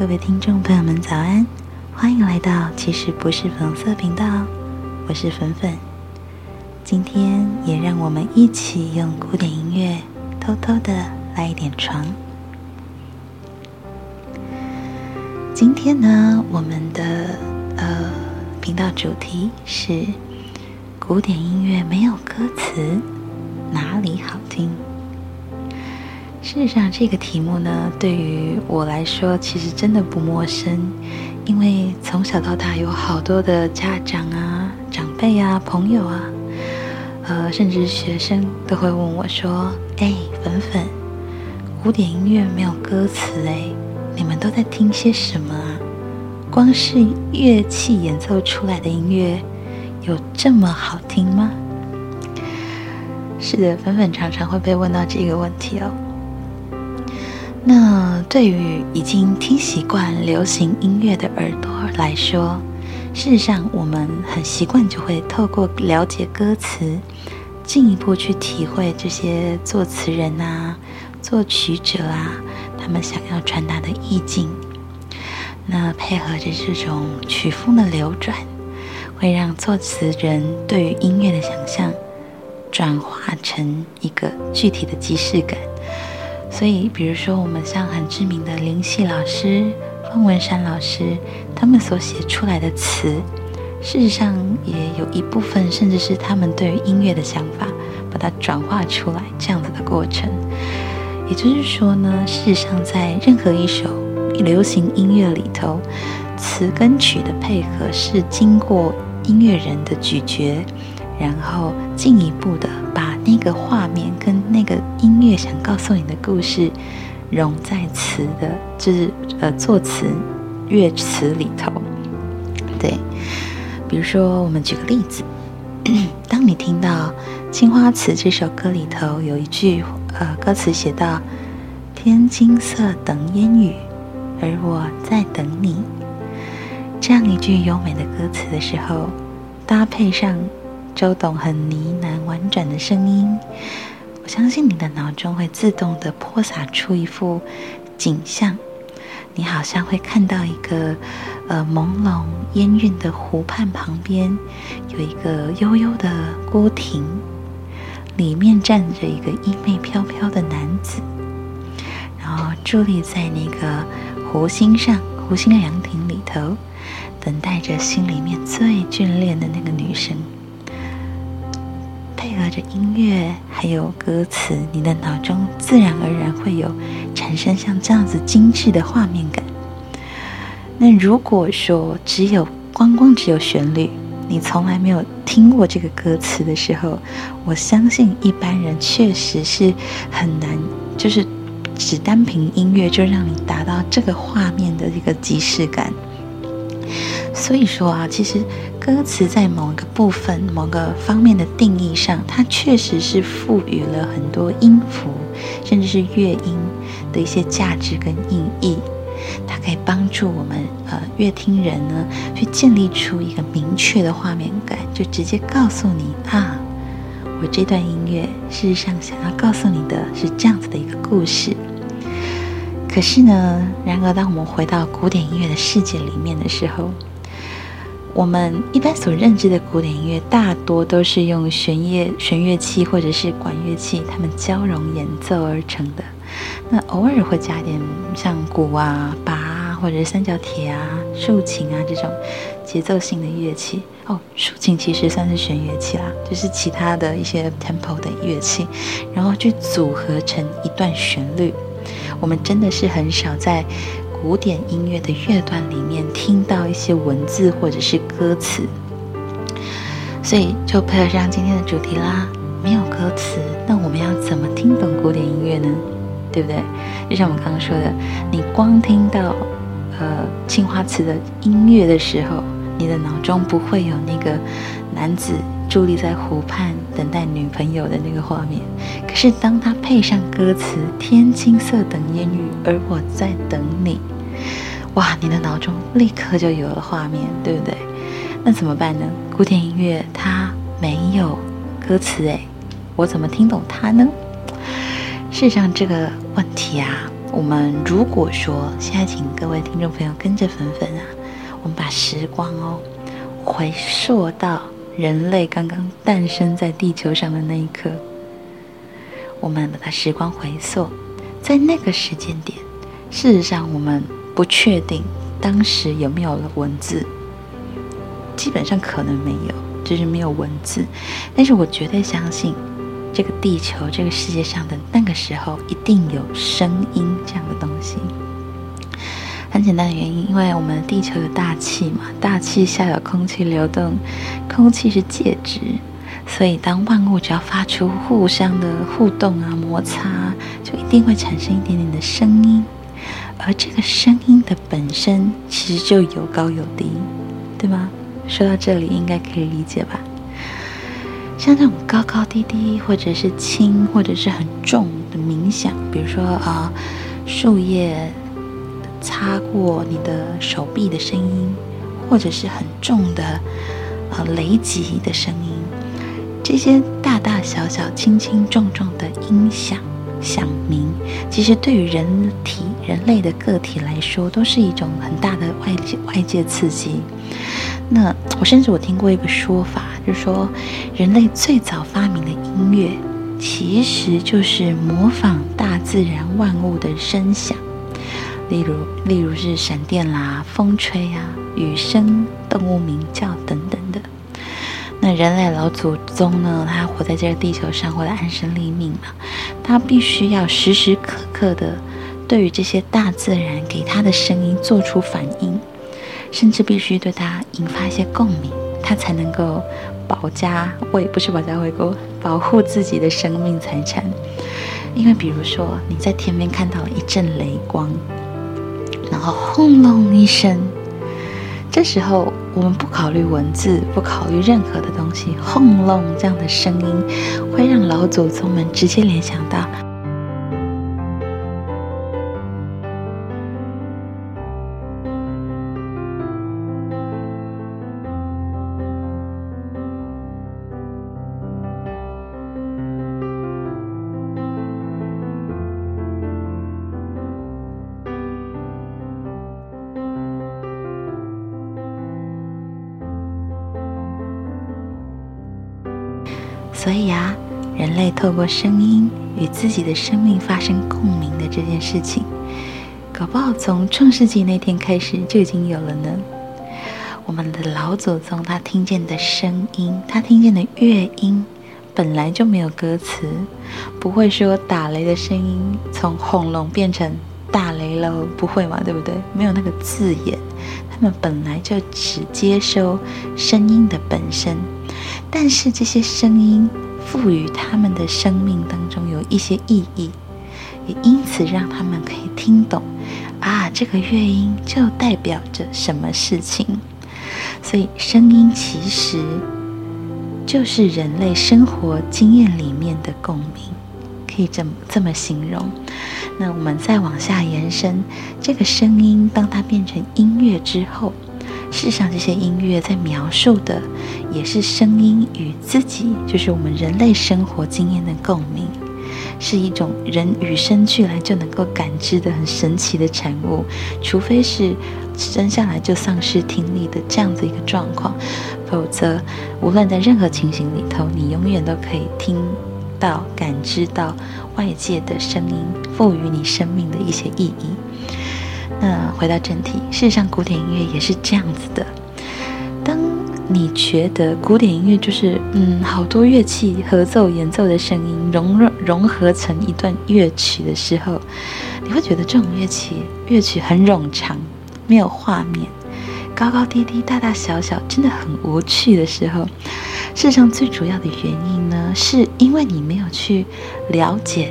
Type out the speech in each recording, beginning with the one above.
各位听众朋友们，早安！欢迎来到其实不是粉色频道，我是粉粉。今天也让我们一起用古典音乐偷偷的来一点床。今天呢，我们的呃频道主题是古典音乐没有歌词，哪里好听？事实上，这个题目呢，对于我来说，其实真的不陌生，因为从小到大，有好多的家长啊、长辈啊、朋友啊，呃，甚至学生都会问我说：“哎，粉粉，古典音乐没有歌词哎，你们都在听些什么啊？光是乐器演奏出来的音乐，有这么好听吗？”是的，粉粉常常会被问到这个问题哦。那对于已经听习惯流行音乐的耳朵来说，事实上我们很习惯就会透过了解歌词，进一步去体会这些作词人啊、作曲者啊他们想要传达的意境。那配合着这种曲风的流转，会让作词人对于音乐的想象转化成一个具体的即视感。所以，比如说，我们像很知名的林夕老师、方文山老师，他们所写出来的词，事实上也有一部分，甚至是他们对于音乐的想法，把它转化出来这样子的过程。也就是说呢，事实上，在任何一首流行音乐里头，词跟曲的配合是经过音乐人的咀嚼，然后进一步的把。那个画面跟那个音乐想告诉你的故事，融在词的，就是呃作词乐词里头。对，比如说我们举个例子，当你听到《青花瓷》这首歌里头有一句呃歌词写到“天青色等烟雨，而我在等你”，这样一句优美的歌词的时候，搭配上。周董很呢喃婉转的声音，我相信你的脑中会自动的泼洒出一幅景象。你好像会看到一个呃朦胧烟韵的湖畔旁边，有一个悠悠的孤亭，里面站着一个衣袂飘飘的男子，然后伫立在那个湖心上，湖心的凉亭里头，等待着心里面最眷恋的那个女生。配合着音乐，还有歌词，你的脑中自然而然会有产生像这样子精致的画面感。那如果说只有光光只有旋律，你从来没有听过这个歌词的时候，我相信一般人确实是很难，就是只单凭音乐就让你达到这个画面的一个即视感。所以说啊，其实歌词在某一个部分、某个方面的定义上，它确实是赋予了很多音符，甚至是乐音的一些价值跟意义。它可以帮助我们呃乐听人呢，去建立出一个明确的画面感，就直接告诉你啊，我这段音乐事实上想要告诉你的是这样子的一个故事。可是呢，然而当我们回到古典音乐的世界里面的时候，我们一般所认知的古典音乐，大多都是用弦乐、弦乐器或者是管乐器，它们交融演奏而成的。那偶尔会加点像鼓啊、拔啊，或者三角铁啊、竖琴啊这种节奏性的乐器。哦，竖琴其实算是弦乐器啦，就是其他的一些 tempo 的乐器，然后去组合成一段旋律。我们真的是很少在。古典音乐的乐段里面听到一些文字或者是歌词，所以就配合上今天的主题啦。没有歌词，那我们要怎么听懂古典音乐呢？对不对？就像我们刚刚说的，你光听到呃青花瓷的音乐的时候，你的脑中不会有那个男子。伫立在湖畔等待女朋友的那个画面，可是当他配上歌词“天青色等烟雨，而我在等你”，哇，你的脑中立刻就有了画面，对不对？那怎么办呢？古典音乐它没有歌词，诶，我怎么听懂它呢？事实上，这个问题啊，我们如果说现在，请各位听众朋友跟着粉粉啊，我们把时光哦回溯到人类刚刚诞生在地球上的那一刻，我们把它时光回溯，在那个时间点，事实上我们不确定当时有没有了文字，基本上可能没有，就是没有文字，但是我绝对相信。这个地球，这个世界上的那个时候，一定有声音这样的东西。很简单的原因，因为我们地球有大气嘛，大气下有空气流动，空气是介质，所以当万物只要发出互相的互动啊、摩擦，就一定会产生一点点的声音。而这个声音的本身，其实就有高有低，对吗？说到这里，应该可以理解吧？像这种高高低低，或者是轻，或者是很重的冥想，比如说啊，树叶擦过你的手臂的声音，或者是很重的呃雷击的声音，这些大大小小、轻轻重重的音响响鸣，其实对于人体、人类的个体来说，都是一种很大的外界外界刺激。那我甚至我听过一个说法，就是说人类最早发明的音乐，其实就是模仿大自然万物的声响，例如例如是闪电啦、风吹啊、雨声、动物鸣叫等等的。那人类老祖宗呢，他活在这个地球上，为了安身立命嘛，他必须要时时刻刻的对于这些大自然给他的声音做出反应。甚至必须对它引发一些共鸣，他才能够保家卫，不是保家卫国，保护自己的生命财产。因为比如说你在天边看到了一阵雷光，然后轰隆一声，这时候我们不考虑文字，不考虑任何的东西，轰隆这样的声音会让老祖宗们直接联想到。所以啊，人类透过声音与自己的生命发生共鸣的这件事情，搞不好从创世纪那天开始就已经有了呢。我们的老祖宗他听见的声音，他听见的乐音，本来就没有歌词，不会说打雷的声音从轰隆变成打雷了，不会嘛？对不对？没有那个字眼，他们本来就只接收声音的本身。但是这些声音赋予他们的生命当中有一些意义，也因此让他们可以听懂啊，这个乐音就代表着什么事情。所以声音其实就是人类生活经验里面的共鸣，可以这么这么形容。那我们再往下延伸，这个声音当它变成音乐之后。事实上，这些音乐在描述的也是声音与自己，就是我们人类生活经验的共鸣，是一种人与生俱来就能够感知的很神奇的产物。除非是生下来就丧失听力的这样子一个状况，否则无论在任何情形里头，你永远都可以听到、感知到外界的声音赋予你生命的一些意义。那回到正题，事实上，古典音乐也是这样子的。当你觉得古典音乐就是嗯，好多乐器合奏演奏的声音融融融合成一段乐曲的时候，你会觉得这种乐器乐曲很冗长，没有画面，高高低低，大大小小，真的很无趣的时候，事实上最主要的原因呢，是因为你没有去了解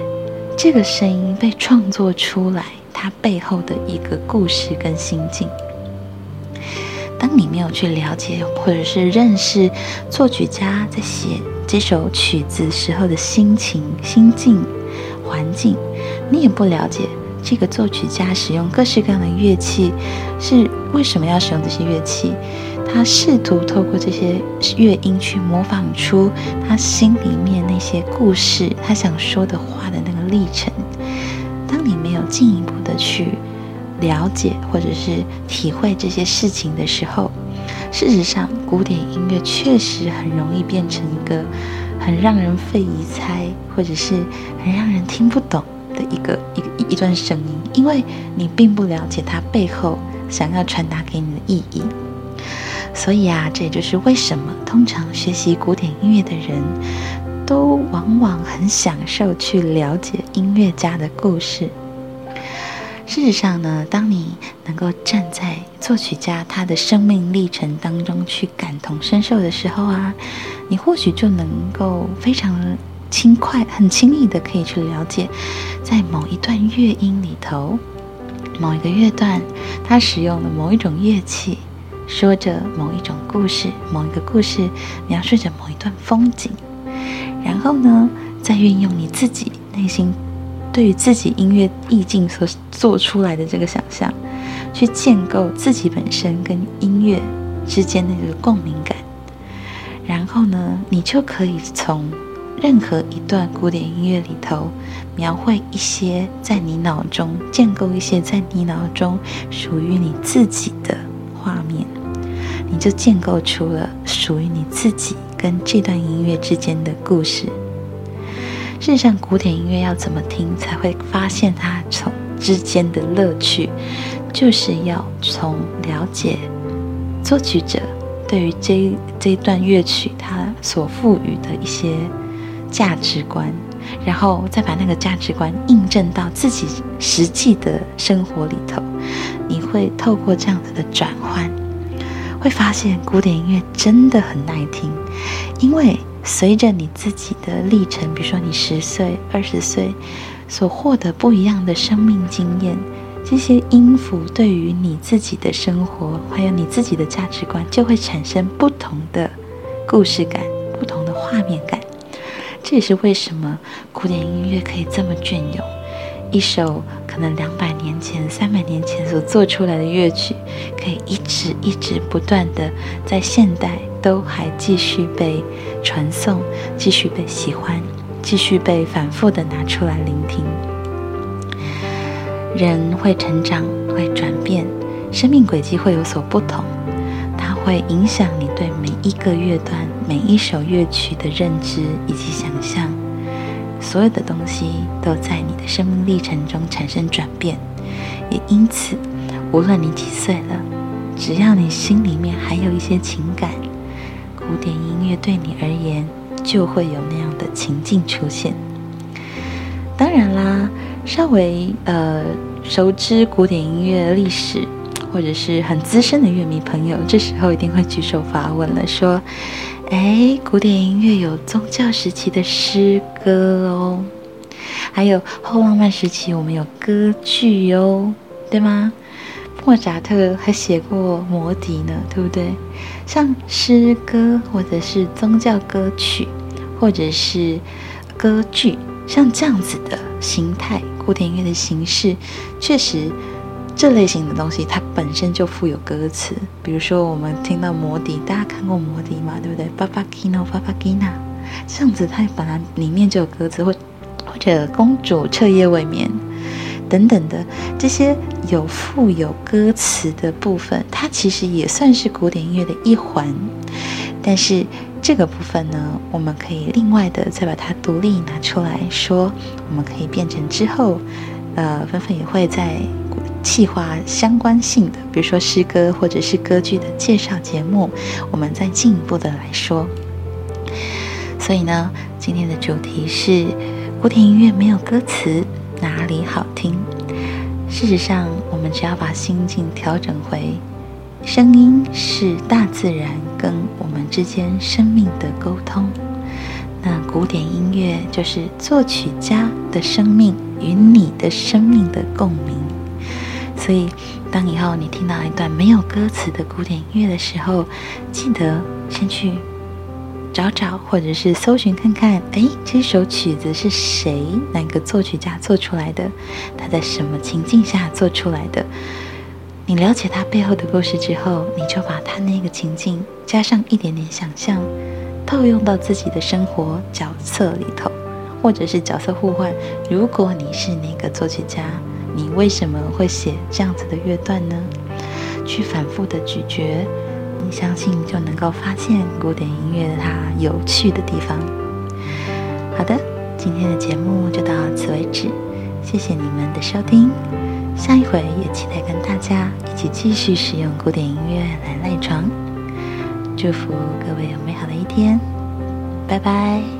这个声音被创作出来。它背后的一个故事跟心境。当你没有去了解或者是认识作曲家在写这首曲子时候的心情、心境、环境，你也不了解这个作曲家使用各式各样的乐器是为什么要使用这些乐器，他试图透过这些乐音去模仿出他心里面那些故事，他想说的话的那个历程。当你没有进一步去了解或者是体会这些事情的时候，事实上，古典音乐确实很容易变成一个很让人费疑猜，或者是很让人听不懂的一个一个一段声音，因为你并不了解它背后想要传达给你的意义。所以啊，这也就是为什么通常学习古典音乐的人都往往很享受去了解音乐家的故事。事实上呢，当你能够站在作曲家他的生命历程当中去感同身受的时候啊，你或许就能够非常轻快、很轻易的可以去了解，在某一段乐音里头，某一个乐段，他使用了某一种乐器，说着某一种故事，某一个故事描述着某一段风景，然后呢，再运用你自己内心。对于自己音乐意境所做出来的这个想象，去建构自己本身跟音乐之间的这个共鸣感，然后呢，你就可以从任何一段古典音乐里头描绘一些在你脑中建构一些在你脑中属于你自己的画面，你就建构出了属于你自己跟这段音乐之间的故事。事实上，古典音乐要怎么听才会发现它从之间的乐趣，就是要从了解作曲者对于这这段乐曲他所赋予的一些价值观，然后再把那个价值观印证到自己实际的生活里头，你会透过这样子的转换，会发现古典音乐真的很耐听，因为。随着你自己的历程，比如说你十岁、二十岁所获得不一样的生命经验，这些音符对于你自己的生活，还有你自己的价值观，就会产生不同的故事感、不同的画面感。这也是为什么古典音乐可以这么隽永。一首可能两百年前、三百年前所做出来的乐曲，可以一直、一直不断的在现代都还继续被传颂，继续被喜欢，继续被反复的拿出来聆听。人会成长，会转变，生命轨迹会有所不同，它会影响你对每一个乐段、每一首乐曲的认知以及想象。所有的东西都在你的生命历程中产生转变，也因此，无论你几岁了，只要你心里面还有一些情感，古典音乐对你而言就会有那样的情境出现。当然啦，稍微呃熟知古典音乐历史或者是很资深的乐迷朋友，这时候一定会举手发问了，说。哎，古典音乐有宗教时期的诗歌哦，还有后浪漫时期我们有歌剧哦，对吗？莫扎特还写过《魔笛》呢，对不对？像诗歌或者是宗教歌曲，或者是歌剧，像这样子的形态，古典音乐的形式，确实。这类型的东西，它本身就富有歌词。比如说，我们听到《魔笛》，大家看过《魔笛》吗？对不对？巴巴基诺，巴巴基娜，这样子，它本来里面就有歌词，或或者《公主彻夜未眠》等等的这些有富有歌词的部分，它其实也算是古典音乐的一环。但是这个部分呢，我们可以另外的再把它独立拿出来说，我们可以变成之后，呃，纷纷也会在。气化相关性的，比如说诗歌或者是歌剧的介绍节目，我们再进一步的来说。所以呢，今天的主题是古典音乐没有歌词哪里好听？事实上，我们只要把心境调整回，声音是大自然跟我们之间生命的沟通，那古典音乐就是作曲家的生命与你的生命的共鸣。所以，当以后你听到一段没有歌词的古典音乐的时候，记得先去找找，或者是搜寻看看，哎，这首曲子是谁哪个作曲家做出来的？他在什么情境下做出来的？你了解他背后的故事之后，你就把他那个情境加上一点点想象，套用到自己的生活角色里头，或者是角色互换。如果你是那个作曲家。你为什么会写这样子的乐段呢？去反复的咀嚼，你相信就能够发现古典音乐它有趣的地方。好的，今天的节目就到此为止，谢谢你们的收听。下一回也期待跟大家一起继续使用古典音乐来赖床。祝福各位有美好的一天，拜拜。